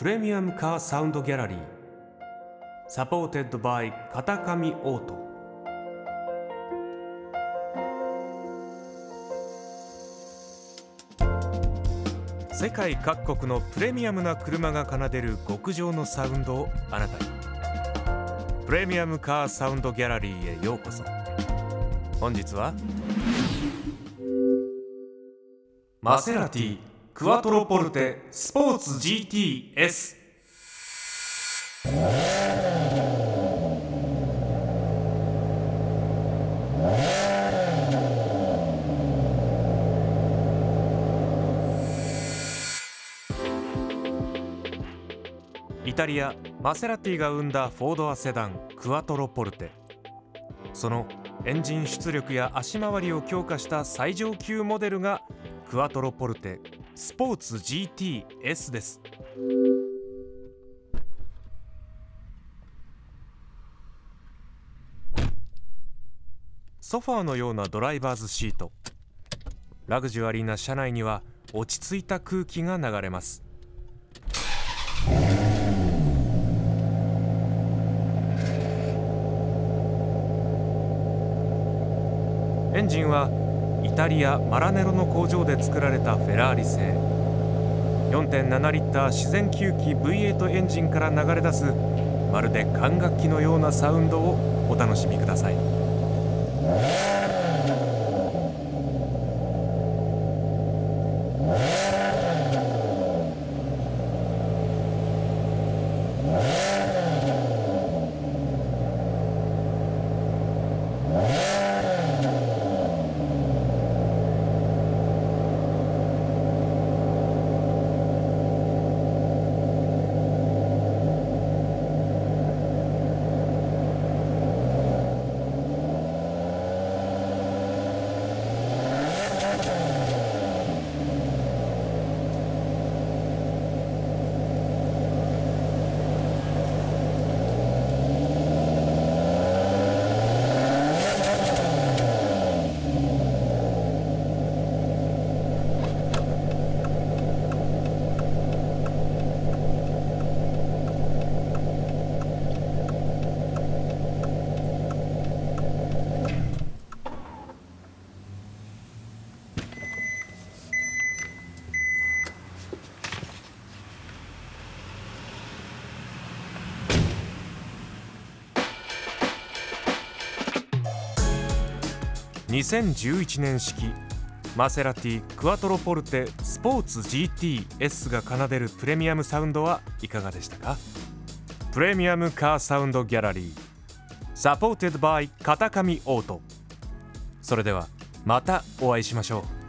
プレミアムカーサウンドギャラリー。 Supported by 片上オート。世界各国のプレミアムな車が奏でる極上のサウンドをあなたに。プレミアムカーサウンドギャラリーへようこそ。本日はマセラティクワトロポルテスポーツ GTS イタリアマセラティが生んだフォードアセダンクワトロポルテ。そのエンジン出力や足回りを強化した最上級モデルがクワトロポルテ。スポーツ GTS です。ソファーのようなドライバーズシート。ラグジュアリーな車内には落ち着いた空気が流れます。エンジンはイタリア・マラネロの工場で作られたフェラーリ製4.7リッター自然吸気 V8 エンジンから流れ出すまるで管楽器のようなサウンドをお楽しみください。2011年式マセラティクワトロポルテスポーツ GTS が奏でるプレミアムサウンドはいかがでしたか？プレミアムカーサウンドギャラリー supported by 片上オートそれではまたお会いしましょう。